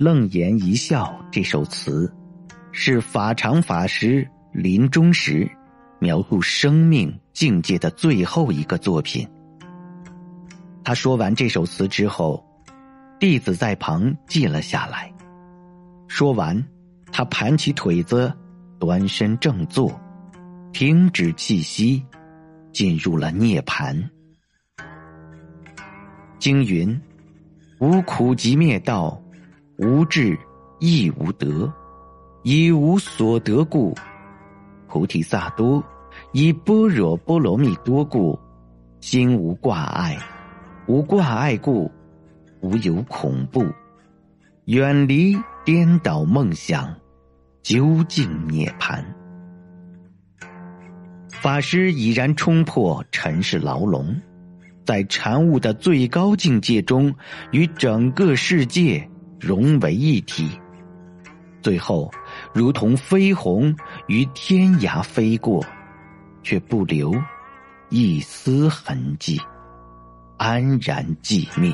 楞严一笑》这首词，是法常法师临终时描述生命境界的最后一个作品。他说完这首词之后，弟子在旁记了下来。说完，他盘起腿子，端身正坐，停止气息，进入了涅盘。经云：“无苦即灭道，无智亦无得，以无所得故，菩提萨多以般若波罗蜜多故，心无挂碍。无挂碍故，无有恐怖，远离颠倒梦想，究竟涅盘。”法师已然冲破尘世牢笼。在禅悟的最高境界中，与整个世界融为一体，最后如同飞鸿于天涯飞过，却不留一丝痕迹，安然寂灭。